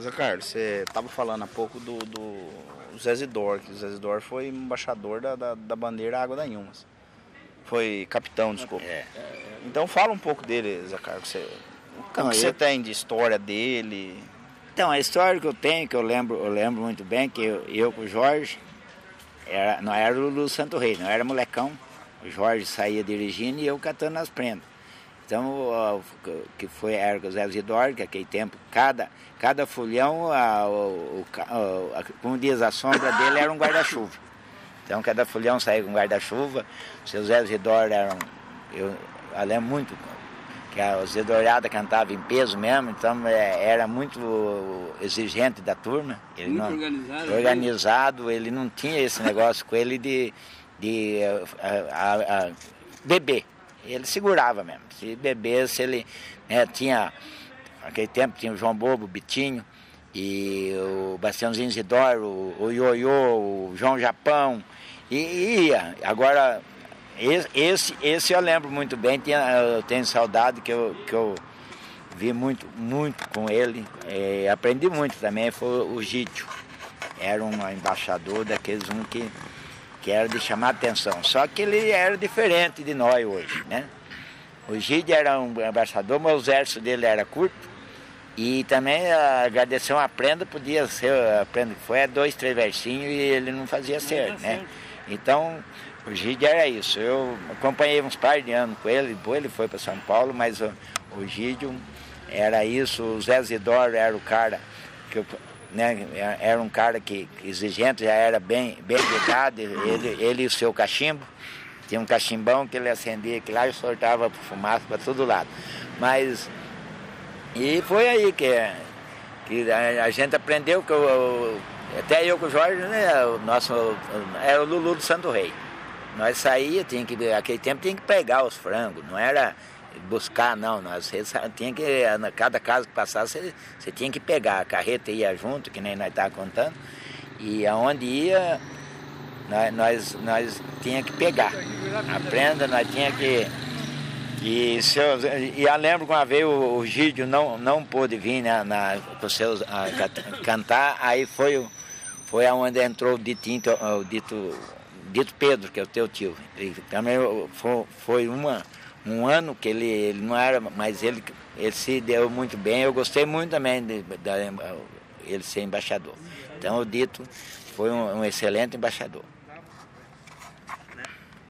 Zé Carlos, você estava falando há pouco do, do Zé Zidor, que o Zé Zidor foi embaixador da, da, da bandeira Água da Inhumas. Foi capitão, desculpa. É. Então fala um pouco dele, Zé Carlos. Você, o que que você eu- tem de história dele? Então, a história que eu tenho, que eu lembro, eu lembro muito bem, que eu, eu com o Jorge, era, não era o Lulu Santo Rei, não era molecão. O Jorge saía dirigindo e eu catando as prendas. Então, que foi era com o Zé que aquele tempo, cada, cada folhão, a, o, a- como diz, a sombra dele era um guarda-chuva. Então, cada folhão saía com um guarda-chuva. O seu Zé Zidoro era um, eu, eu lembro muito que a Zidorada cantava em peso mesmo, então é, era muito exigente da turma. Ele Muito não, organizado, né? organizado, ele não tinha esse negócio com ele de, de eh, a- a- a beber. Ele segurava mesmo. Se bebesse, ele né, tinha. Naquele tempo tinha o João Bobo, o Bitinho, e o Bastiãozinho Zidoro, o, Ioiô, o João Japão, e ia. Agora, esse, esse, eu lembro muito bem, tinha, eu tenho saudade que eu, que eu vi muito, muito com ele, eh, aprendi muito também, foi o Gítio. Era um embaixador daqueles um que, que era de chamar atenção. Só que ele era diferente de nós hoje, né? O Gide era um embaixador, mas o exército dele era curto. E também a agradecer uma prenda, podia ser a prenda que foi, é dois, três versinhos e ele não fazia certo, né? Então, o Gide era isso. Eu acompanhei uns par de anos com ele, depois ele foi para São Paulo, mas o, o Gídio era isso, o Zé Zidoro era o cara que eu, né, era um cara que exigente, já era bem, bem educado, ele, ele e o seu cachimbo. Tinha um cachimbão que ele acendia aqui lá e soltava fumaça para todo lado. Mas e foi aí que, que a, a gente aprendeu que eu- até eu com o Jorge, né, o nosso era o Lulu do Santo Rei. Nós saía, tinha que aquele tempo tinha que pegar os frangos, não era buscar não, nós tinha que cada casa que passasse você, você tinha que pegar, a carreta ia junto, que nem nós estávamos contando, e aonde ia nós, nós, nós tinha que pegar. A prenda nós tinha que e, se eu, e eu lembro que uma vez o, o Gídio não, não pôde vir na, na, com seus, a, ca- cantar, aí foi, foi aonde entrou o Ditinho, o dito, dito Pedro, que é o teu tio. Também foi, foi uma, um ano que ele, ele não era, mas ele, ele se deu muito bem. Eu gostei muito também de, da ele ser embaixador. Então o Dito foi um, um excelente embaixador.